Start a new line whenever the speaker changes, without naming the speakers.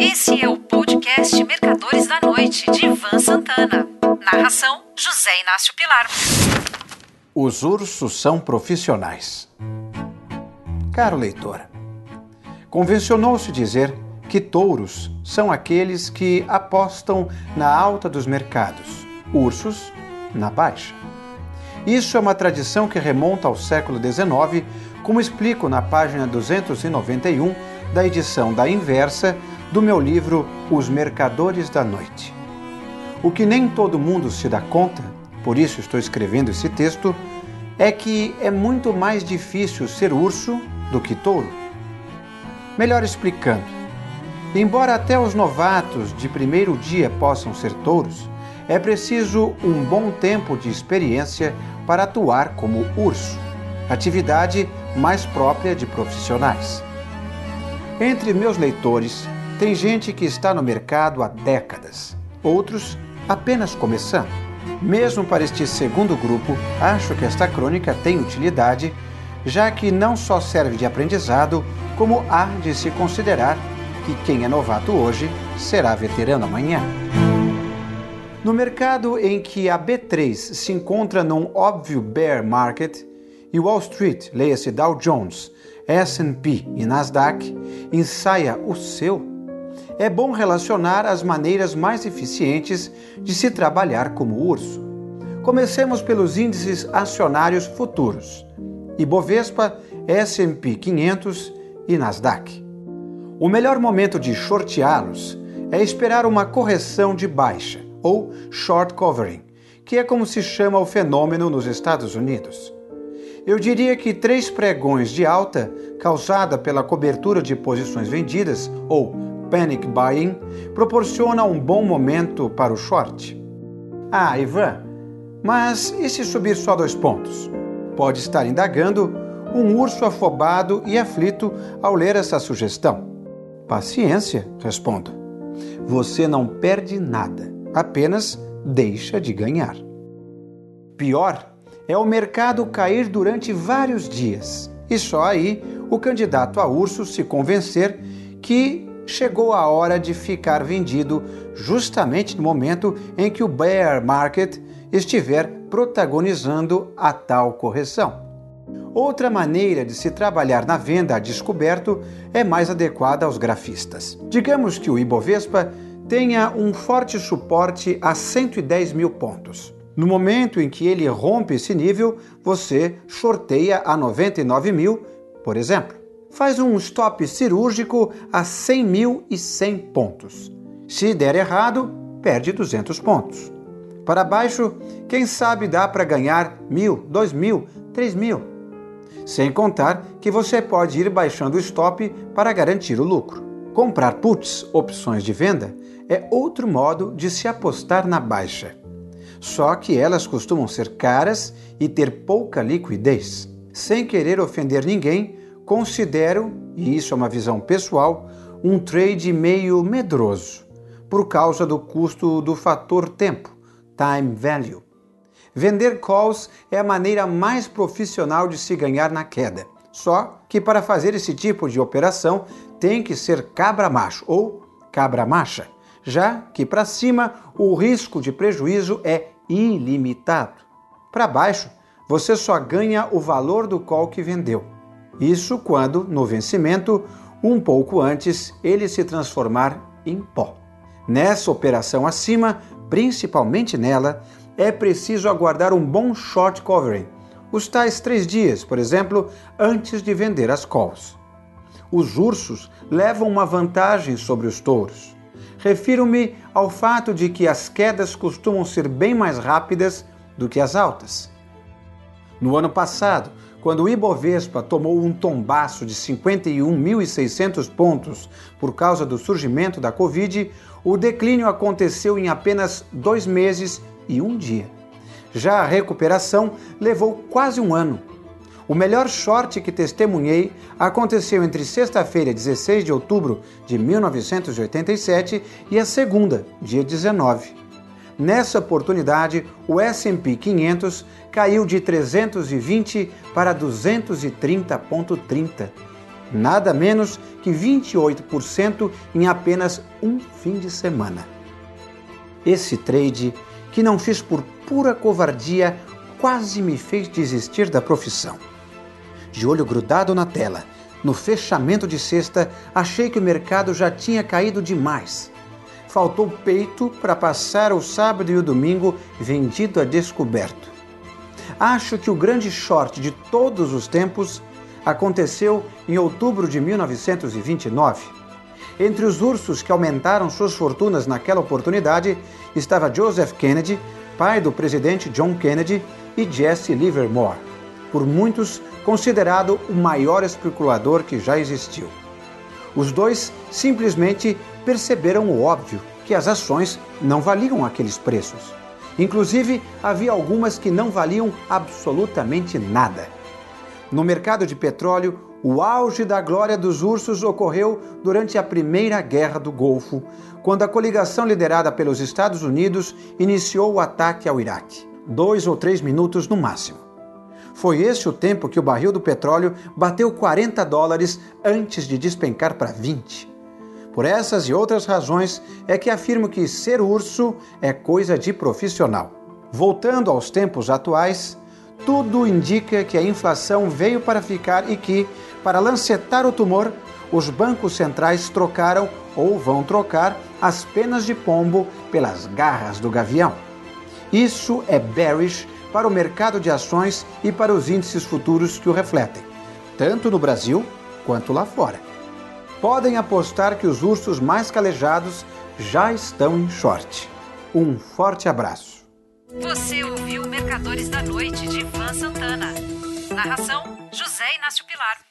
Esse é o podcast Mercadores da Noite, de Ivan Santana. Narração: José Inácio Pilar.
Os ursos são profissionais. Caro leitor, convencionou-se dizer que touros são aqueles que apostam na alta dos mercados, ursos na baixa. Isso é uma tradição que remonta ao século XIX, como explico na página 291 da edição da Inversa do meu livro Os Mercadores da Noite. O que nem todo mundo se dá conta, por isso estou escrevendo esse texto, é que é muito mais difícil ser urso do que touro. Melhor explicando, embora até os novatos de primeiro dia possam ser touros, é preciso um bom tempo de experiência para atuar como urso, atividade mais própria de profissionais. Entre meus leitores, tem gente que está no mercado há décadas, outros apenas começando. Mesmo para este segundo grupo, acho que esta crônica tem utilidade, já que não só serve de aprendizado, como há de se considerar que quem é novato hoje será veterano amanhã. No mercado em que a B3 se encontra num óbvio bear market e Wall Street, leia-se Dow Jones, S&P e Nasdaq, ensaia o seu é bom relacionar as maneiras mais eficientes de se trabalhar como urso. Comecemos pelos índices acionários futuros: Ibovespa, S&P 500 e Nasdaq. O melhor momento de shorteá-los é esperar uma correção de baixa, ou short covering, que é como se chama o fenômeno nos Estados Unidos. Eu diria que três pregões de alta, causada pela cobertura de posições vendidas, ou panic buying proporciona um bom momento para o short. Ah, Ivan, mas e se subir só dois pontos? Pode estar indagando um urso afobado e aflito ao ler essa sugestão. Paciência, respondo. Você não perde nada, apenas deixa de ganhar. Pior é o mercado cair durante vários dias e só aí o candidato a urso se convencer que chegou a hora de ficar vendido justamente no momento em que o bear market estiver protagonizando a tal correção. Outra maneira de se trabalhar na venda a descoberto é mais adequada aos grafistas. Digamos que o Ibovespa tenha um forte suporte a 110 mil pontos. No momento em que ele rompe esse nível, você sorteia a 99 mil, por exemplo faz um stop cirúrgico a 100.100 pontos. Se der errado, perde 200 pontos. Para baixo, quem sabe dá para ganhar mil, dois mil, três mil. Sem contar que você pode ir baixando o stop para garantir o lucro. Comprar puts, opções de venda, é outro modo de se apostar na baixa. Só que elas costumam ser caras e ter pouca liquidez. Sem querer ofender ninguém, considero, e isso é uma visão pessoal, um trade meio medroso, por causa do custo do fator tempo, time value. Vender calls é a maneira mais profissional de se ganhar na queda. Só que para fazer esse tipo de operação tem que ser cabra macho ou cabra macha, já que para cima o risco de prejuízo é ilimitado. Para baixo, você só ganha o valor do call que vendeu. Isso quando, no vencimento, um pouco antes, ele se transformar em pó. Nessa operação acima, principalmente nela, é preciso aguardar um bom short covering, os tais três dias, por exemplo, antes de vender as calls. Os ursos levam uma vantagem sobre os touros. Refiro-me ao fato de que as quedas costumam ser bem mais rápidas do que as altas. No ano passado, quando o Ibovespa tomou um tombaço de 51.600 pontos por causa do surgimento da Covid, o declínio aconteceu em apenas dois meses e um dia. Já a recuperação levou quase um ano. O melhor short que testemunhei aconteceu entre sexta-feira, 16 de outubro de 1987, e a segunda, dia 19. Nessa oportunidade, o S&P 500 caiu de 320 para 230,30. nada menos que 28% em apenas um fim de semana. Esse trade, que não fiz por pura covardia, quase me fez desistir da profissão. De olho grudado na tela, no fechamento de sexta, achei que o mercado já tinha caído demais. Faltou peito para passar o sábado e o domingo vendido a descoberto. Acho que o grande short de todos os tempos aconteceu em outubro de 1929. Entre os ursos que aumentaram suas fortunas naquela oportunidade estava Joseph Kennedy, pai do presidente John Kennedy, e Jesse Livermore, por muitos considerado o maior especulador que já existiu. Os dois simplesmente perceberam o óbvio que as ações não valiam aqueles preços. Inclusive, havia algumas que não valiam absolutamente nada. No mercado de petróleo, o auge da glória dos ursos ocorreu durante a Primeira Guerra do Golfo, quando a coligação liderada pelos Estados Unidos iniciou o ataque ao Iraque. Dois ou três minutos no máximo. Foi esse o tempo que o barril do petróleo bateu 40 dólares antes de despencar para 20. Por essas e outras razões é que afirmo que ser urso é coisa de profissional. Voltando aos tempos atuais, tudo indica que a inflação veio para ficar e que, para lancetar o tumor, os bancos centrais trocaram ou vão trocar as penas de pombo pelas garras do gavião. Isso é bearish para o mercado de ações e para os índices futuros que o refletem, tanto no Brasil quanto lá fora. Podem apostar que os ursos mais calejados já estão em short. Um forte abraço.
Você ouviu Mercadores da Noite de Ivan Santana. Narração: José Inácio Pilar.